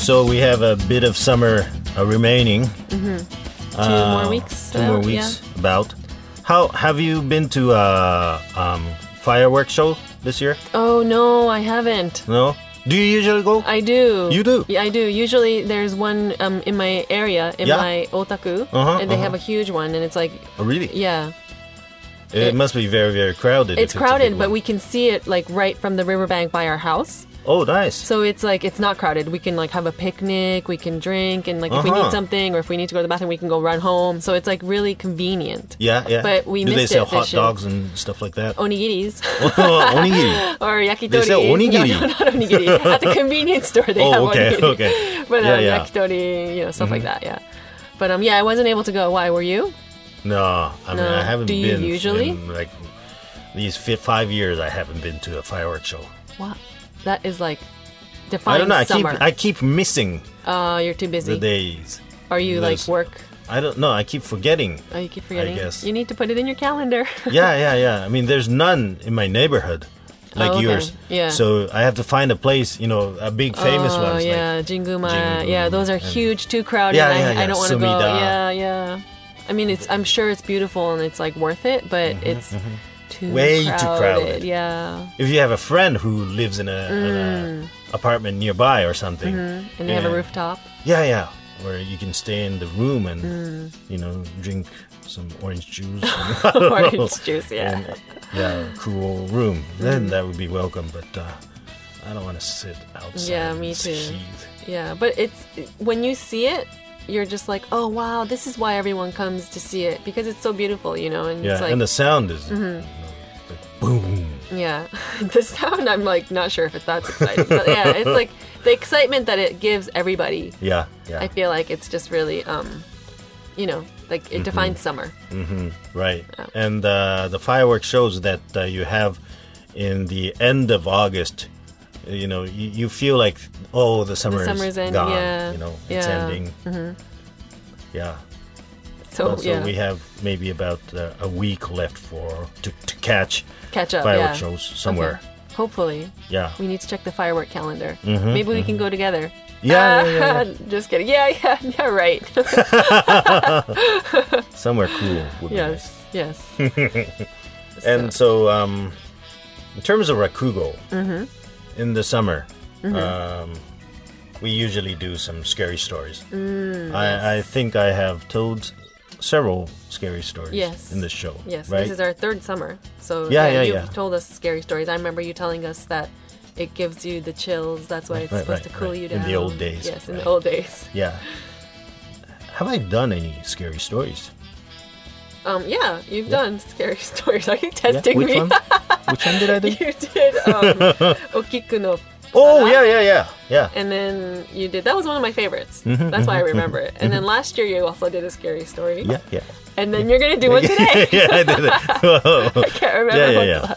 So we have a bit of summer uh, remaining. Two more weeks. Two more out, weeks. About. How have you been to a um, fireworks show this year? Oh no, I haven't. No. Do you usually go? I do. You do? Yeah, I do. Usually, there's one um, in my area, in Yeah. my Ota-ku, Uh-huh, and they uh-huh. have a huge one, and it's like, oh, really? yeah, It, It- must be very very crowded. it's crowded, but one. we can see it like right from the riverbank by our house. Oh, nice. So it's like it's not crowded. We can like have a picnic, we can drink, and like if we Uh-huh. need something or if we need to go to the bathroom, we can go run home. So it's like really convenient. yeah, yeah. But we Do they missed sell it hot this year. dogs and stuff like that? Onigiris Onigiri. or yakitori. They sell onigiri? No, no, not onigiri. At the convenience store, they Oh, have okay, onigiri. okay. But Yeah, um, yeah. yakitori, you know, stuff like that. Yeah. But um, yeah, I wasn't able to go. Why were you? No, I mean No. I haven't Do you been usually? in, like these fi- five years. I haven't been to a fireworks show. Wow, that is like I don't know. I keep. I keep missing uh, you're too busy. the days. Are you like work? I don't know. I keep forgetting. Oh, you keep forgetting. I guess. You need to put it in your calendar. yeah, yeah, yeah. I mean, there's none in my neighborhood like Oh, okay. yours. Yeah. So I have to find a place. You know, a big famous oh, one. Like, yeah, Jinguma. Yeah, those are huge, too crowded. Yeah, I, yeah, I yeah, don't want to go. Yeah, yeah. I mean, it's. I'm sure it's beautiful and it's like worth it, but it's too Mm-hmm, Way too crowded. Yeah, If you have a friend who lives in a, in a apartment nearby or something, and they have a rooftop. yeah, yeah, where you can stay in the room and Mm. you know drink some orange juice. and- I know. Orange juice. Yeah. and, yeah, cool room. Then that would be welcome. But uh, I don't want to sit outside. Yeah, me too. heat. Yeah, but it's when you see it, you're just like, oh wow, this is why everyone comes to see it because it's so beautiful, you know. And Yeah, it's like, and the sound is Mm-hmm. You know, like boom. yeah, the sound. I'm like not sure if it's that's exciting, but yeah, it's like the excitement that it gives everybody. Yeah, yeah, I feel like it's just really, um, you know, like it defines summer. right. Oh. And uh, the fireworks shows that uh, you have in the end of August. You know, you, you feel like oh, the summer summer's is gone. yeah, You know, it's yeah. Ending. Yeah. So, so yeah, we have maybe about uh, a week left for to, to catch catch up. fireworks yeah. shows somewhere. Okay. Hopefully, Yeah. we need to check the firework calendar. Maybe we can go together. Mm-hmm, Yeah, yeah, yeah, yeah. Just kidding. Yeah, yeah, yeah. Right. Somewhere cool would be nice. yes, yes. And so, um, in terms of rakugo, Mm-hmm. in the summer, um, we usually do some scary stories. Mm, I, I think I have told several scary stories Yes. in this show. Yes, right? this is our third summer. So Yeah, yeah, you've yeah. told us scary stories. I remember you telling us that it gives you the chills. That's why it's Right, supposed right, to cool you In the old days, Yes, in the old days. yeah. Have I done any scary stories? Um, yeah, you've done scary stories. Are you testing Which me? one? Which one did I do? you did um, Okiku no Oh yeah, yeah, yeah, yeah. And then you did that was one of my favorites. Mm-hmm, That's why I remember it. And then last year you also did a scary story. Yeah, yeah. And then you're gonna do one today. yeah, I did it. I can't remember. Yeah, yeah, yeah.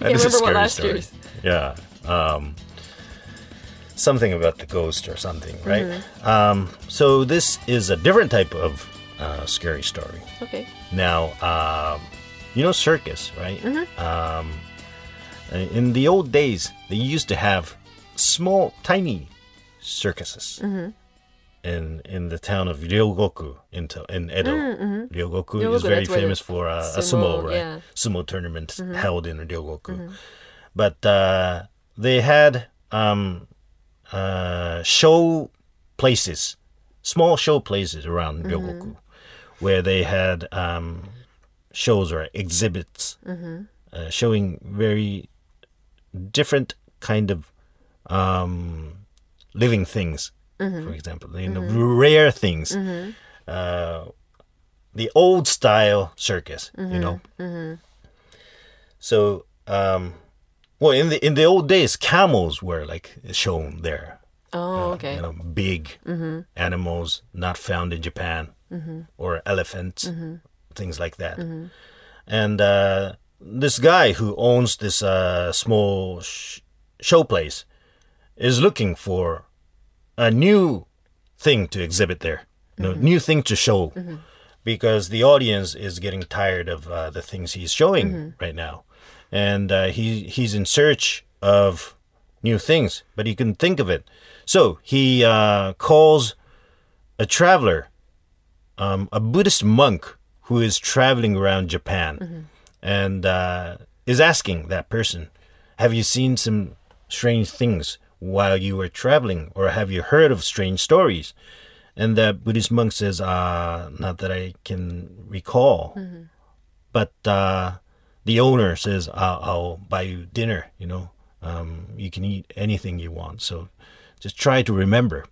I can't remember what last story. year's. Yeah. Um, something about the ghost or something, right? Mm-hmm. Um, so this is a different type of uh, scary story. Okay. Now, um, you know circus, right? Mm-hmm. Um, in the old days, they used to have small, tiny circuses. Mm-hmm. In, in the town of Ryogoku in, to, in Edo, Ryogoku, Mm, Ryogoku, is very famous for uh, a sumo, sumo, right? yeah. Sumo tournament held in Ryogoku. But uh, they had um, uh, show places, small show places around Ryogoku, where they had um, shows or exhibits uh, showing very different kind of um, living things. For example, you know, rare things. Uh, the old style circus, you know. So, um, well, in the in the old days, camels were like shown there. Oh, okay. You know, big animals not found in Japan, or elephants, things like that. And uh, this guy who owns this uh, small sh- show place is looking for a new thing to exhibit there, know, new thing to show, because the audience is getting tired of uh, the things he's showing right now, and uh, he he's in search of new things, but he couldn't think of it. So he uh, calls a traveler, um, a Buddhist monk who is traveling around Japan, and uh, is asking that person, "Have you seen some strange things while you were traveling, or have you heard of strange stories?" And the Buddhist monk says, uh, "Not that I can recall." but uh, the owner says, I'll, "I'll buy you dinner. You know, um, you can eat anything you want. So just try to remember."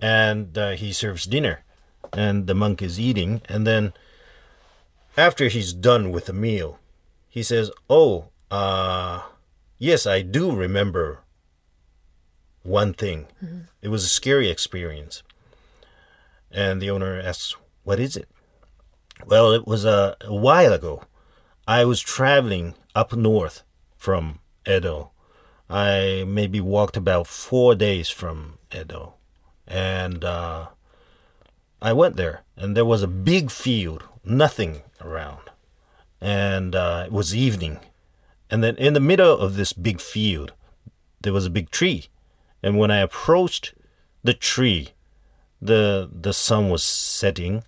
And uh, he serves dinner, and the monk is eating, and then after he's done with the meal, he says, "Oh, uh, yes, I do remember one thing. It was a scary experience." And the owner asks, "What is it?" Well, it was a, a while ago. I was traveling up north from Edo. I maybe walked about four days from Edo. And uh, I went there, and there was a big field, nothing around. And uh, it was evening. And then in the middle of this big field, there was a big tree. And when I approached the tree, the the sun was setting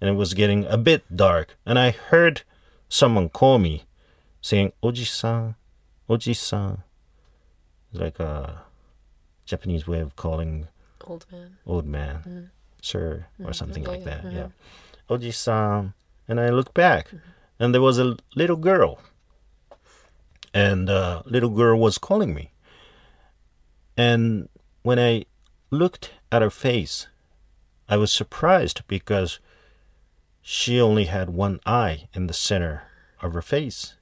and it was getting a bit dark. And I heard someone call me saying, Oji-san, Oji-san. It's like a Japanese way of calling Old man. old man, mm-hmm. sir, or mm-hmm. something like yeah, that. Mm-hmm. Yeah. Oji-san. And I looked back and there was a little girl. And uh, little girl was calling me. And when I looked at her face, I was surprised because she only had one eye in the center of her face.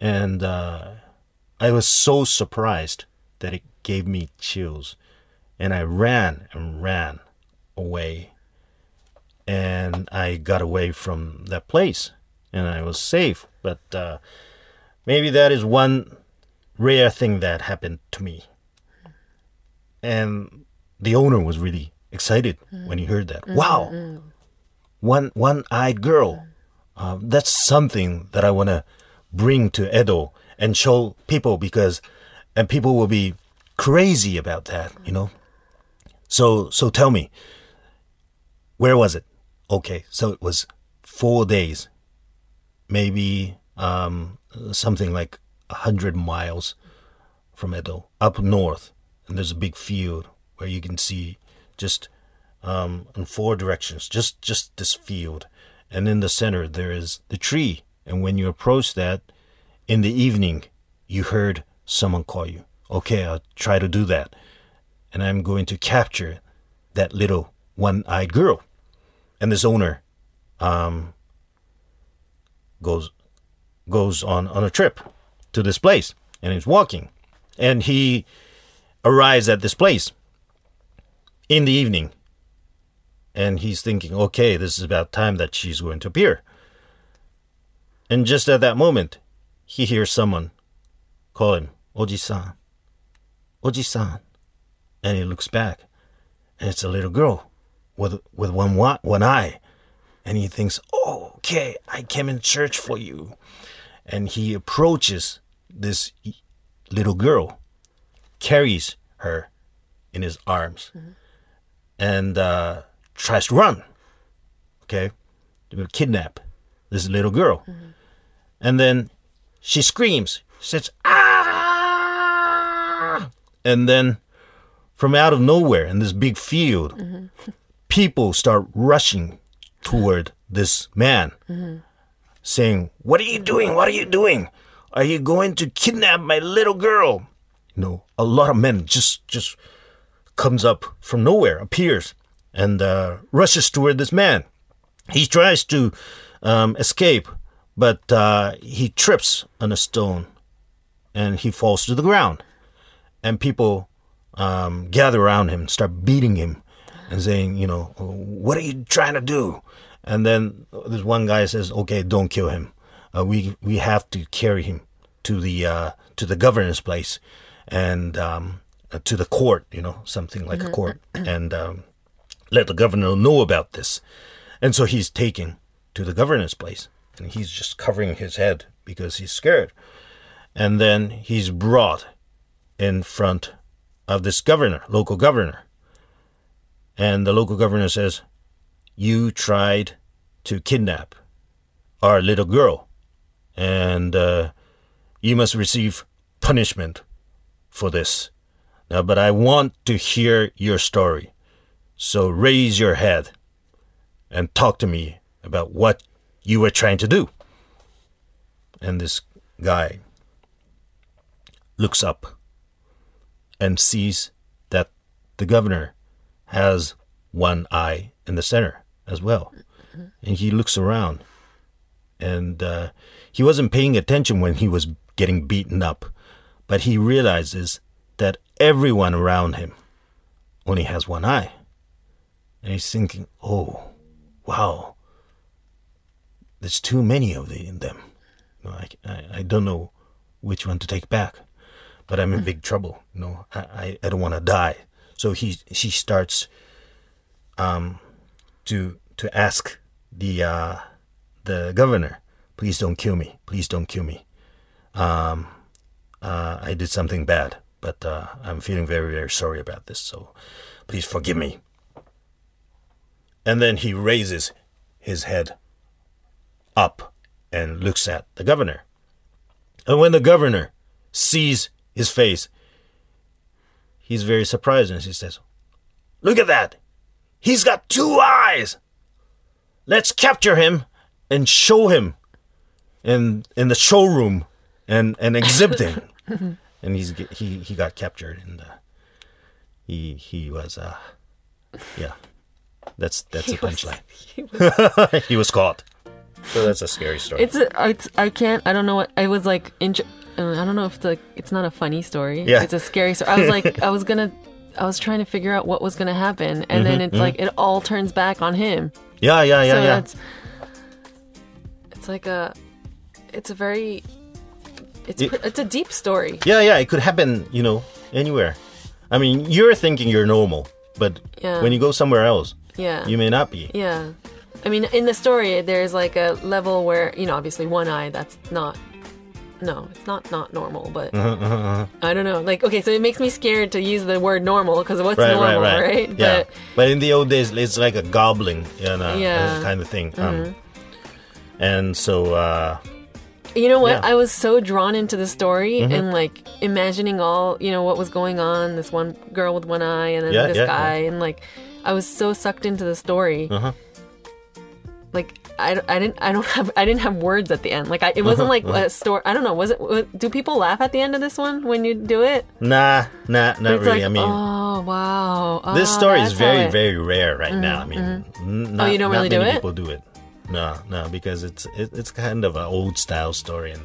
And uh, I was so surprised that it gave me chills. And I ran and ran away. And I got away from that place. And I was safe. But uh, maybe that is one rare thing that happened to me. And the owner was really excited when he heard that. Wow! one one-eyed girl. Um, that's something that I want to bring to Edo and show people because, and people will be crazy about that, you know. So so tell me, where was it? Okay, so it was four days, maybe um, something like a hundred miles from Edo, up north, and there's a big field where you can see just um, in four directions, just just this field, and in the center there is the tree. And when you approach that in the evening, you heard someone call you. Okay, I'll try to do that, and I'm going to capture that little one-eyed girl. And this owner um, goes goes on on a trip to this place, and he's walking, and he arrives at this place in the evening and he's thinking, okay, this is about time that she's going to appear. And just at that moment, he hears someone call him, Oji-san, Oji-san. And he looks back, and it's a little girl with, with one, one eye. And he thinks, oh, okay, I came in search for you. And he approaches this little girl, carries her in his arms, and uh, tries to run. Okay, to kidnap this little girl, and then she screams, says ah, and then from out of nowhere in this big field, people start rushing toward this man, saying, "What are you doing? What are you doing? Are you going to kidnap my little girl?" You know, a lot of men just just comes up from nowhere, appears, and uh, rushes toward this man. He tries to um, escape, but uh, he trips on a stone and he falls to the ground. And people um, gather around him, start beating him, and saying, you know, what are you trying to do? And then this one guy says, okay, don't kill him. Uh, we we have to carry him to the uh, to the governor's place and um, uh, to the court, you know, something like a court, and um, let the governor know about this. And so he's taken to the governor's place, and he's just covering his head because he's scared. And then he's brought in front of this governor, local governor. And the local governor says, You tried to kidnap our little girl, and uh, you must receive punishment for this. Now, but I want to hear your story. So raise your head and talk to me about what you were trying to do. And this guy looks up and sees that the governor has one eye in the center as well. And he looks around and uh, he wasn't paying attention when he was getting beaten up, but he realizes that everyone around him only has one eye. And he's thinking, oh, wow, there's too many of the, them. You know, I, I, I don't know which one to take back, but I'm in big trouble. You know, I, I, I don't want to die. So he she starts um, to to ask the uh, the governor, please don't kill me, please don't kill me. Um, uh, I did something bad, but uh, I'm feeling very very sorry about this. So please forgive me. And then he raises his head up and looks at the governor. And when the governor sees his face, he's very surprised and he says, Look at that! He's got two eyes! Let's capture him and show him in in the showroom and, and exhibit him. and he's he, he got captured and uh, he he was uh yeah. That's that's He the was- punchline. he was- he was caught. So that's a scary story. It's a, it's I can't I don't know what I was like in, I don't know if it's like it's not a funny story. Yeah. It's a scary story. I was like I was gonna I was trying to figure out what was gonna happen and then it's like it all turns back on him. yeah, yeah, yeah, so yeah. it's like a it's a very it's It- pr- it's a deep story. Yeah, yeah, it could happen, you know, anywhere. I mean, you're thinking you're normal, but Yeah. when you go somewhere else, Yeah. you may not be. Yeah. I mean, in the story, there's like a level where, you know, obviously one eye, that's not, no, it's not not normal, but Uh-huh, I don't know. Like, okay, so it makes me scared to use the word normal because what's Right, normal, right, right? right. Yeah. But But in the old days, it's like a gobbling, you know, Yeah. Mm-hmm. kind of thing. Um, and so, uh, you know what? Yeah. Mm-hmm. I was so drawn into the story and like imagining all, you know, what was going on. This one girl with one eye and then Yeah, this yeah, guy. And like, I was so sucked into the story. Uh-huh. Like, I, I didn't I don't have I didn't have words at the end like I, it wasn't Uh-huh, like a story I don't know was it wa- do people laugh at the end of this one when you do it nah, nah, not really. like, I mean, oh wow. this Oh, story is very, it- very rare right now. I mean, n- not, Oh, you don't really do many it? people do it. No, no, because it's it, it's kind of an old style story, and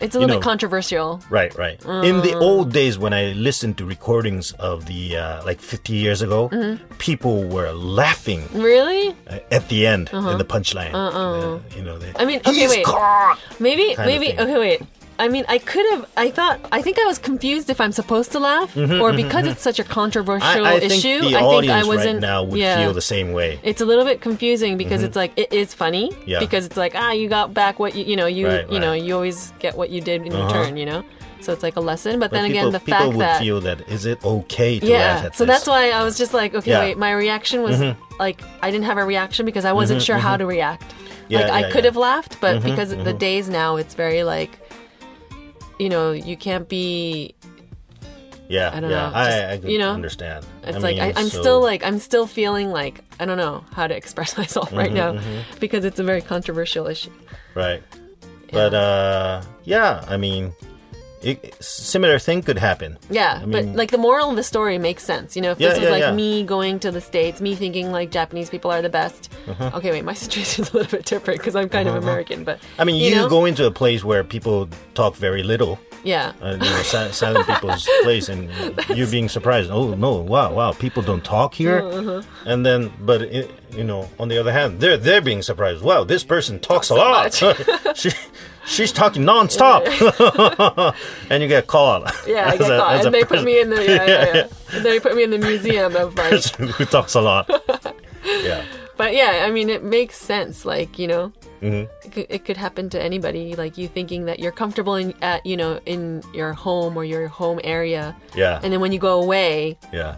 It's a little know- bit controversial. Right, right. In the Uh. old days, when I listened to recordings of the uh, like 50 years ago, Mm-hmm. people were laughing Really? at the end in the punchline. Uh, you know, they, Uh-uh. I mean, okay, he's wait. caught. Maybe maybe okay wait. I mean, I could have. I thought. I think I was confused if I'm supposed to laugh or because it's such a controversial Mm-hmm, I, I think issue. the I think audience I wasn't. right now would yeah. feel the same way. It's a little bit confusing because it's like it is funny Mm-hmm. Yeah. because it's like ah you got back what you you know you Right, you know you always get what you did in return you know so it's like a lesson but, But then people, again the fact that people fact would that feel that is it okay to laugh yeah so this? that's why I was just like okay Yeah. Mm-hmm. wait my reaction was like I didn't have a reaction because I wasn't sure how to react Yeah, like I could. Mm-hmm, have laughed but because the days now it's very like you know you can't be yeah, I don't yeah, know, I, just, I could you know, understand. It's I like mean, I, I'm so- still like I'm still feeling like I don't know how to express myself right Mm-hmm, now because it's a very controversial issue. right. But uh, yeah, I mean, it, similar thing could happen. Yeah, I but like the moral of the story makes sense. You know, if Yeah, this was yeah, like yeah. me going to the states, me thinking like Japanese people are the best. Uh-huh. Okay, wait, my situation's a little bit different because I'm kind of American. But I mean, you, know? go into a place where people talk very little. Yeah, uh, you know, silent people's place, and you're being surprised. Oh no! Wow, wow! People don't talk here, Uh-huh. and then, but it, you know, on the other hand, they're they're being surprised. Wow, this person talks a lot. she she talking nonstop, and you get caught. yeah, I get a- caught, and they put me in the yeah, yeah, yeah. They put me in the museum of like. who talks a lot. Yeah, But yeah, I mean, it makes sense. Like you know, Mhm. it, could, it could happen to anybody. Like you thinking that you're comfortable in at you know in your home or your home area, Yeah. and then when you go away, yeah.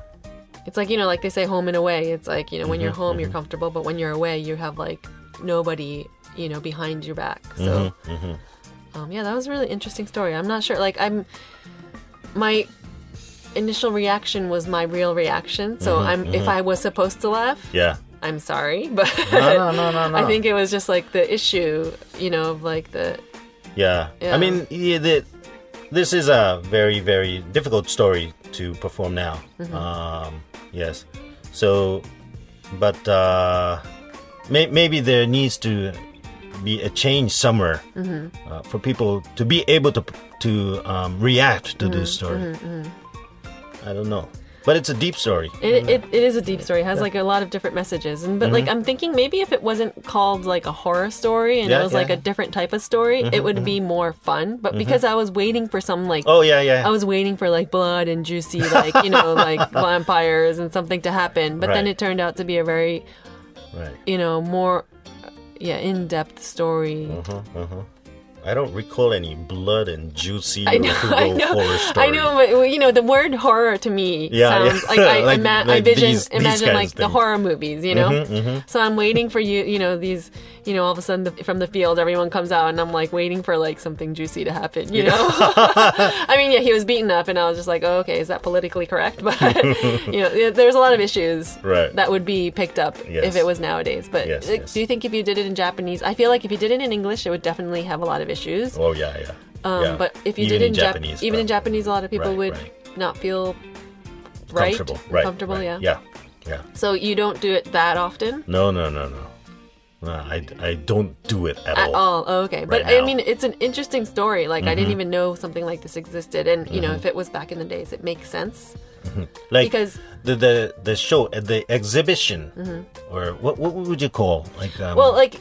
it's like you know, like they say, home and away. It's like you know, when you're Mm-hmm, home, you're comfortable, but when you're away, you have like nobody, you know, behind your back. So, Mm-hmm, um, yeah, that was a really interesting story. I'm not sure. Like, I'm my initial reaction was my real reaction. So, Mm-hmm, I'm if I was supposed to laugh, Yeah. I'm sorry, but No, no, no, no. I think it was just like the issue, you know, of like the Yeah. Yeah. I mean, yeah, the, this is a very, very difficult story to perform now. Mm-hmm. Um, yes. So, but uh, may, maybe there needs to be a change somewhere Mm-hmm. uh, for people to be able to to um, react to Mm-hmm, this story. I don't know, but it's a deep story. It, it, it is a deep story. It has like a lot of different messages. And but like I'm thinking maybe if it wasn't called like a horror story and Mm-hmm. Yeah, it was like yeah. Mm-hmm, a different type of story, it would be more fun. But because I was waiting for some like Oh yeah, yeah. I was waiting for like blood and juicy like, you know, like vampires and something to happen. But then it turned out to be a very, right. you know, more yeah, in-depth story. Uh-huh. I don't recall any blood and juicy I know, I know, horror story. I know, but you know, the word horror to me Yeah, sounds yeah. like I, Like- ima- I vision, these- these imagine like the horror movies, you know. Mm-hmm, So I'm waiting for you, you know, these, you know, all of a sudden the, from the field, everyone comes out, and I'm like waiting for like something juicy to happen, you know. I mean, yeah, he was beaten up, and I was just like, oh, okay, is that politically correct? But you know, there's a lot of issues Right. that would be picked up Yes. if it was nowadays. But Yes, like, yes. do you think if you did it in Japanese, I feel like if you did it in English, it would definitely have a lot of issues. Oh yeah, yeah. Um, yeah. But if you Even did in Jap- Japanese, even in. Japanese, a lot of people Right, would right. not feel right, comfortable, right? comfortable. right. Yeah. yeah, yeah. So you don't do it that often No, no, no, no. No, I, I don't do it at, at all. all. Oh, okay, but I now. Mm-hmm. mean, it's an interesting story. Like I didn't even know something like this existed, and you know, if it was back in the days, it makes sense Like because the the the show, the exhibition, or what what would you call like um, Mm-hmm. well, like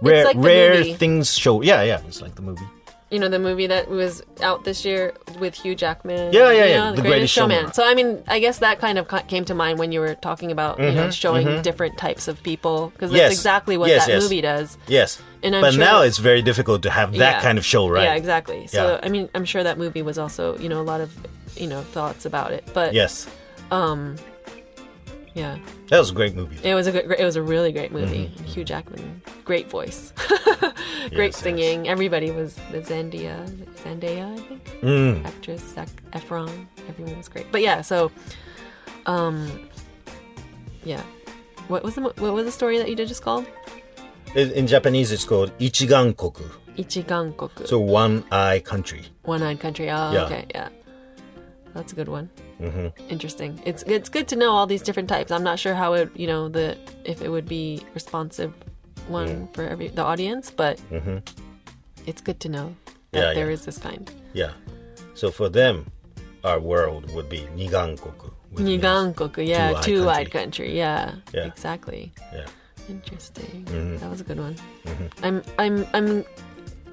rare like the rare things show? Yeah, yeah. It's like the movie. you know the movie that was out this year with Hugh Jackman. Yeah, yeah, you yeah, know, The Greatest Showman. So I mean, I guess that kind of came to mind when you were talking about you know showing different types of people because that's Mm-hmm, Yes. exactly what Yes, that yes. movie does. Yes, And I'm but sure now it's very difficult to have that Yeah. kind of show, right? Yeah, exactly. So Yeah. I mean, I'm sure that movie was also you know a lot of you know thoughts about it, but Yes, yeah, that was a great movie. it was a good, it was a really great movie. Hugh Jackman, great voice, great Mm-hmm. Yes, singing. Everybody was the Zendaya, Zendaya, I think, Mm. actress Zac Efron. Everyone was great. But yeah, so, um, yeah. What was the what was the story that you did just called? In, in Japanese, it's called Ichigankoku, Ichigankoku, so one eye country. one-eyed country. Oh, Yeah. okay, yeah, that's a good one. Mm-hmm. Interesting. It's it's good to know all these different types. I'm not sure how it you know the if it would be responsive one for every the audience, but it's good to know that Yeah, there yeah. is this kind. Yeah. So for them, our world would be Nigankoku. Nigankoku, yeah, two-eyed two-eyed country. country. Yeah, Yeah. exactly. Yeah. Interesting. Mm-hmm. That was a good one. I'm I'm I'm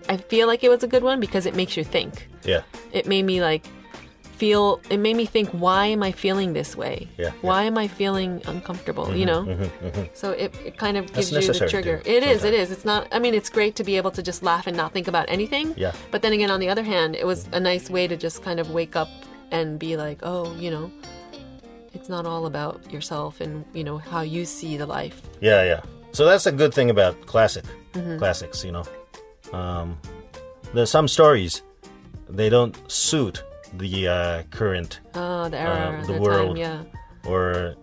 I feel like it was a good one because it makes you think. Yeah. It made me like feel it made me think why am I feeling this way? Yeah, Why am I feeling uncomfortable, you know? So it, it kind of gives That's you the trigger. It is, it sometimes. is. It's not I mean it's great to be able to just laugh and not think about anything. Yeah. But then again on the other hand, it was a nice way to just kind of wake up and be like, "Oh, you know, it's not all about yourself and, you know, how you see the life." Yeah, yeah. So that's a good thing about classic Mm-hmm. classics, you know. Um, there's some stories they don't suit the uh, current Oh, the era, Uh, the the, world. time, yeah, or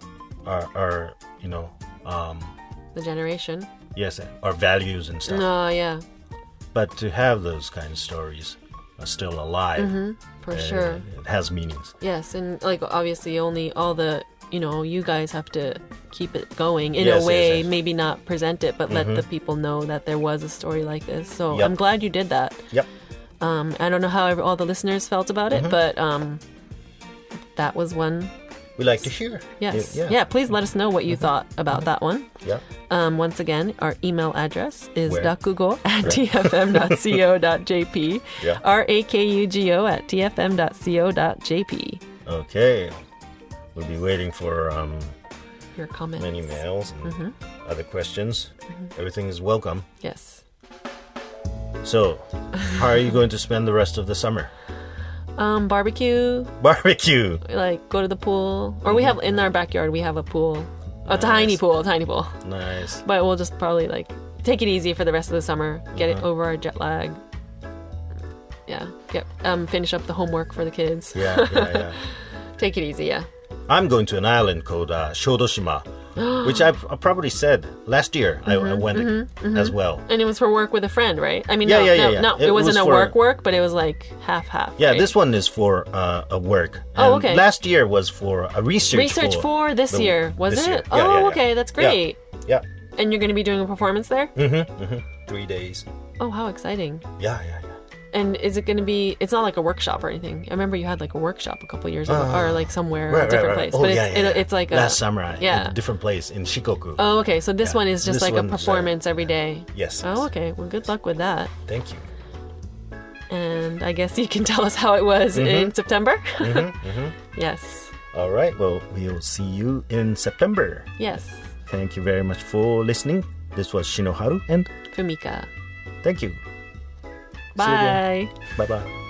our, our you know um, the generation. yes our values and stuff. No, yeah, But to have those kind of stories are still alive, Mm-hmm. for uh, sure. it has meanings. Yes, and like obviously, only all the you know you guys have to keep it going in Yes, a way. yes. Maybe not present it, but let the people know that there was a story like this. So Yep. I'm glad you did that. Yep. Um, I don't know how all the listeners felt about Mm-hmm. it, but um, that was one. We like to hear. Yes, Yeah. yeah. Please let us know what you thought about that one. Yeah. Um, once again, our email address is Where? rakugo at tfm.co.jp. Yeah. R A K U G O at tfm.co.jp. Okay. We'll be waiting for um, Your comments. many mails and Mm-hmm. other questions. Everything is welcome. Yes. So, how are you going to spend the rest of the summer? Um, barbecue, Barbecue. like go to the pool, or we have in our backyard we have a pool, a tiny pool, a tiny pool. Nice. But we'll just probably like take it easy for the rest of the summer, get Uh-huh. it over our jet lag. Yeah, get um finish up the homework for the kids. Yeah, yeah, yeah. Take it easy, yeah. I'm going to an island called uh, Shodoshima, which I've, I probably said last year. I, I went as well. And it was for work with a friend, right? I mean, Yeah, no, yeah, no, yeah, yeah. no, It it, wasn't was a for- work work, but it was like half half. Yeah, right? this one is for uh, a work. Oh, okay. Last year was for a research. research for, this the- year, was this it? year. Oh, okay, that's great. Yeah, And you're going to be doing a performance there? Mm-hmm. three days. Oh, how exciting! Yeah, yeah, yeah. And is it going to be? It's not like a workshop or anything. I remember you had like a workshop a couple years ago, or like somewhere, a different place. Oh, but yeah, it's, yeah, it, yeah. it's like last a, summer. Yeah. a different place in Shikoku. Oh, okay. So this one is just This like a one's, uh, performance every day. yes. Oh, okay. Well, good luck with that. Thank you. And I guess you can tell us how it was Mm-hmm. in September. Yes. All right. Well, we'll see you in September. Yes. Thank you very much for listening. This was Shinoharu, and Fumika. thank you. See you again. Bye. Bye bye.